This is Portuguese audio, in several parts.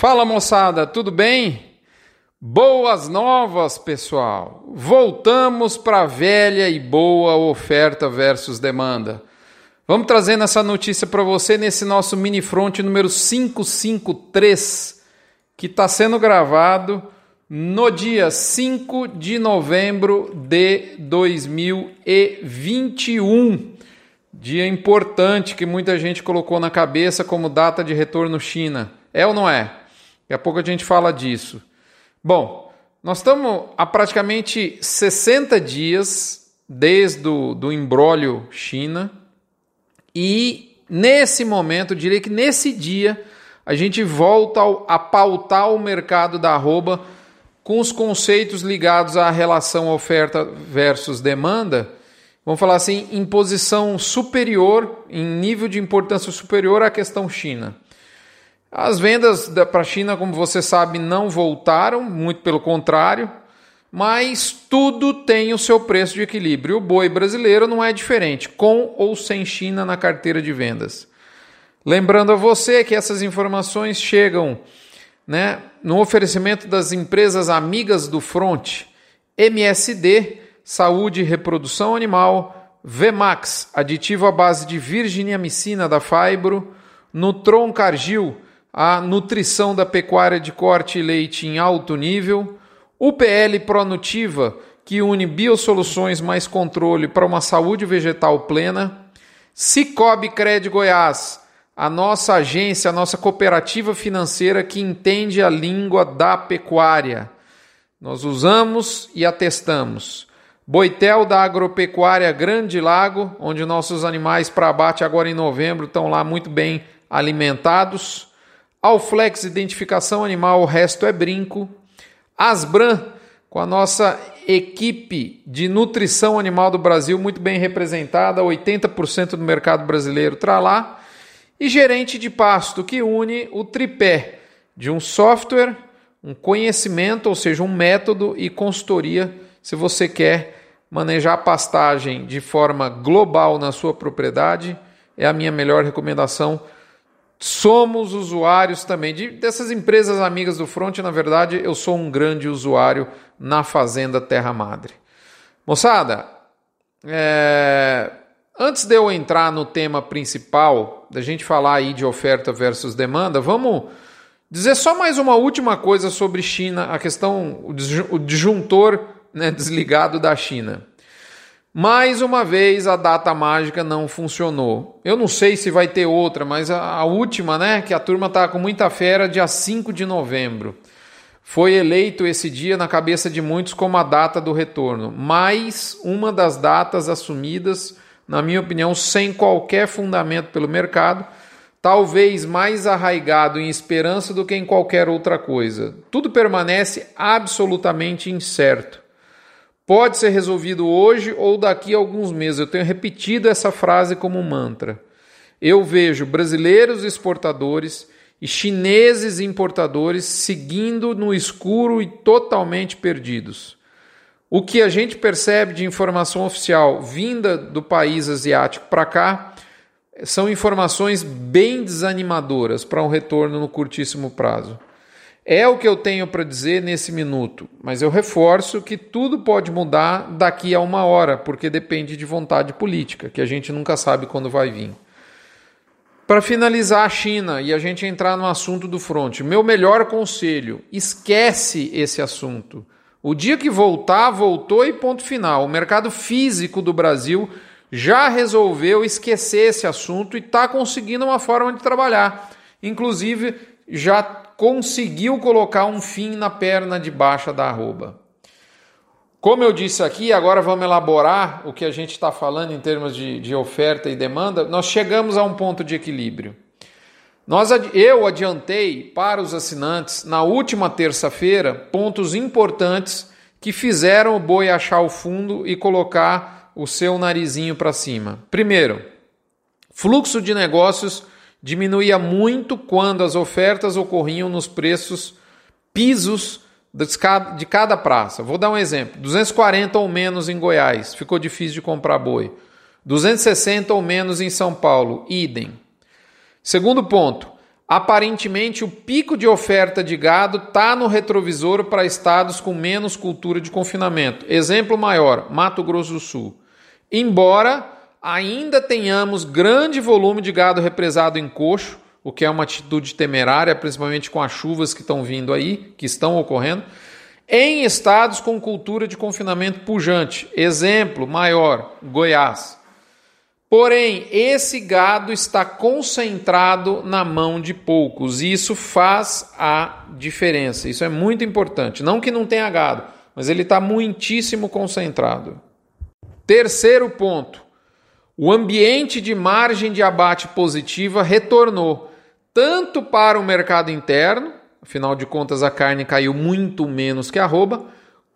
Fala moçada, tudo bem? Boas novas, pessoal! Voltamos para a velha e boa oferta versus demanda. Vamos trazendo essa notícia para você nesse nosso mini front número 553, que está sendo gravado no dia 5 de novembro de 2021. Dia importante que muita gente colocou na cabeça como data de retorno China. É ou não é? Daqui a pouco a gente fala disso. Bom, nós estamos há praticamente 60 dias desde o do embrólio China e nesse momento, eu diria que nesse dia, a gente volta a pautar o mercado da arroba com os conceitos ligados à relação oferta versus demanda, vamos falar assim, em posição superior, em nível de importância superior à questão China. As vendas para a China, como você sabe, não voltaram, muito pelo contrário, mas tudo tem o seu preço de equilíbrio. O boi brasileiro não é diferente, com ou sem China na carteira de vendas. Lembrando a você que essas informações chegam né, no oferecimento das empresas amigas do Front, MSD, Saúde e Reprodução Animal, Vemax, aditivo à base de virginiamicina da Fibro, Nutron Cargil, a nutrição da pecuária de corte e leite em alto nível, UPL Pronutiva, que une biosoluções mais controle para uma saúde vegetal plena, Cicobi Cred Goiás, a nossa agência, a nossa cooperativa financeira que entende a língua da pecuária. Nós usamos e atestamos. Boitel da Agropecuária Grande Lago, onde nossos animais para abate agora em novembro estão lá muito bem alimentados. Alflex Identificação Animal, o resto é brinco. Asbran, com a nossa equipe de nutrição animal do Brasil muito bem representada, 80% do mercado brasileiro está lá e gerente de pasto, que une o tripé de um software, um conhecimento, ou seja, um método e consultoria, se você quer manejar a pastagem de forma global na sua propriedade, é a minha melhor recomendação. Somos usuários também de, dessas empresas amigas do Front, na verdade, eu sou um grande usuário na Fazenda Terra Madre. Moçada, é, Antes de eu entrar no tema principal, da gente falar aí de oferta versus demanda, vamos dizer só mais uma última coisa sobre China, a questão, o disjuntor né, desligado da China. Mais uma vez a data mágica não funcionou. Eu não sei se vai ter outra, mas a, a última, né, que a turma tá com muita fera, dia 5 de novembro. Foi eleito esse dia na cabeça de muitos como a data do retorno. Mais uma das datas assumidas na minha opinião, sem qualquer fundamento pelo mercado, talvez mais arraigado em esperança do que em qualquer outra coisa. Tudo permanece absolutamente incerto. Pode ser resolvido hoje ou daqui a alguns meses. Eu tenho repetido essa frase como mantra. Eu vejo brasileiros exportadores e chineses importadores seguindo no escuro e totalmente perdidos. O que a gente percebe de informação oficial vinda do país asiático para cá são informações bem desanimadoras para um retorno no curtíssimo prazo. É o que eu tenho para dizer nesse minuto, mas eu reforço que tudo pode mudar daqui a uma hora, porque depende de vontade política, que a gente nunca sabe quando vai vir. Para finalizar a China e a gente entrar no assunto do front, meu melhor conselho: esquece esse assunto. O dia que voltar, voltou e ponto final. O mercado físico do Brasil já resolveu esquecer esse assunto e está conseguindo uma forma de trabalhar. Inclusive, já conseguiu colocar um fim na perna de baixa da arroba. Como eu disse aqui, agora vamos elaborar o que a gente está falando em termos de, de oferta e demanda. Nós chegamos a um ponto de equilíbrio. Nós, eu adiantei para os assinantes na última terça-feira pontos importantes que fizeram o boi achar o fundo e colocar o seu narizinho para cima. Primeiro, fluxo de negócios diminuía muito quando as ofertas ocorriam nos preços pisos de cada praça. Vou dar um exemplo: 240 ou menos em Goiás, ficou difícil de comprar boi. 260 ou menos em São Paulo, idem. Segundo ponto, aparentemente o pico de oferta de gado está no retrovisor para estados com menos cultura de confinamento. Exemplo maior, Mato Grosso do Sul. Embora ainda tenhamos grande volume de gado represado em coxo, o que é uma atitude temerária, principalmente com as chuvas que estão vindo aí, que estão ocorrendo, em estados com cultura de confinamento pujante. Exemplo maior, Goiás. Porém, esse gado está concentrado na mão de poucos e isso faz a diferença. Isso é muito importante. Não que não tenha gado, mas ele está muitíssimo concentrado. Terceiro ponto: o ambiente de margem de abate positiva retornou tanto para o mercado interno, afinal de contas a carne caiu muito menos que a arroba,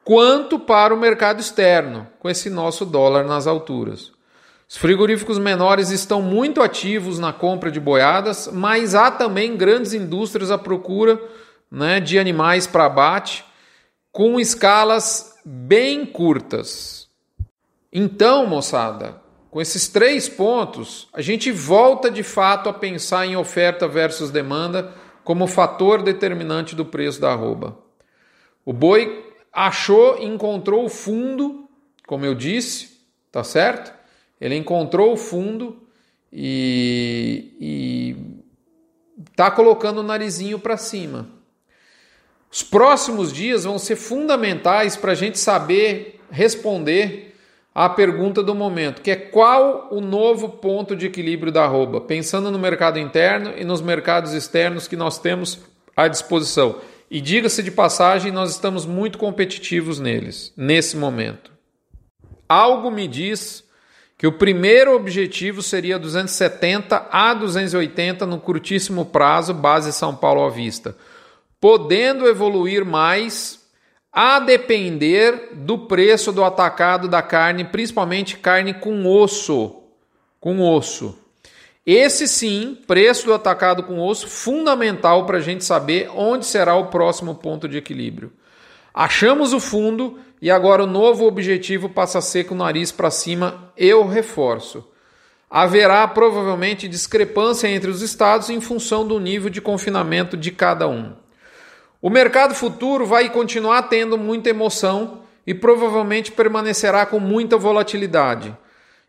quanto para o mercado externo, com esse nosso dólar nas alturas. Os frigoríficos menores estão muito ativos na compra de boiadas, mas há também grandes indústrias à procura né, de animais para abate com escalas bem curtas. Então, moçada, com esses três pontos, a gente volta de fato a pensar em oferta versus demanda como fator determinante do preço da arroba. O boi achou, encontrou o fundo, como eu disse, tá certo? Ele encontrou o fundo e está colocando o narizinho para cima. Os próximos dias vão ser fundamentais para a gente saber responder à pergunta do momento, que é qual o novo ponto de equilíbrio da arroba, pensando no mercado interno e nos mercados externos que nós temos à disposição. E diga-se de passagem, nós estamos muito competitivos neles, nesse momento. Algo me diz que o primeiro objetivo seria 270 a 280 no curtíssimo prazo, base São Paulo à vista, podendo evoluir mais a depender do preço do atacado da carne, principalmente carne com osso, com osso. Esse sim, preço do atacado com osso, fundamental para a gente saber onde será o próximo ponto de equilíbrio. Achamos o fundo e agora o novo objetivo passa a ser com o nariz para cima. Eu reforço. Haverá provavelmente discrepância entre os estados em função do nível de confinamento de cada um. O mercado futuro vai continuar tendo muita emoção e provavelmente permanecerá com muita volatilidade.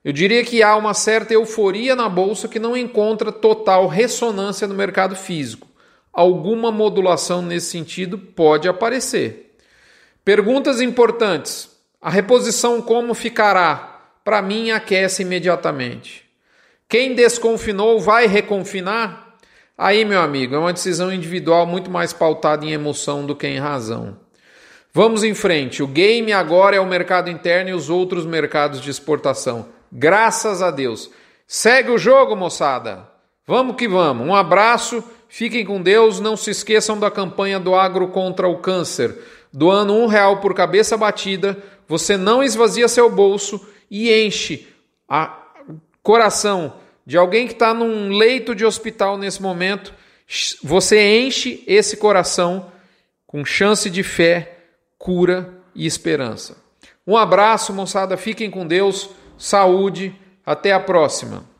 Eu diria que há uma certa euforia na bolsa que não encontra total ressonância no mercado físico. Alguma modulação nesse sentido pode aparecer. Perguntas importantes. A reposição como ficará? Para mim, aquece imediatamente. Quem desconfinou vai reconfinar? Aí, meu amigo, é uma decisão individual muito mais pautada em emoção do que em razão. Vamos em frente. O game agora é o mercado interno e os outros mercados de exportação. Graças a Deus. Segue o jogo, moçada. Vamos que vamos. Um abraço. Fiquem com Deus. Não se esqueçam da campanha do Agro contra o Câncer doando um real por cabeça batida, você não esvazia seu bolso e enche a coração de alguém que está num leito de hospital nesse momento. Você enche esse coração com chance de fé, cura e esperança. Um abraço, moçada. Fiquem com Deus. Saúde. Até a próxima.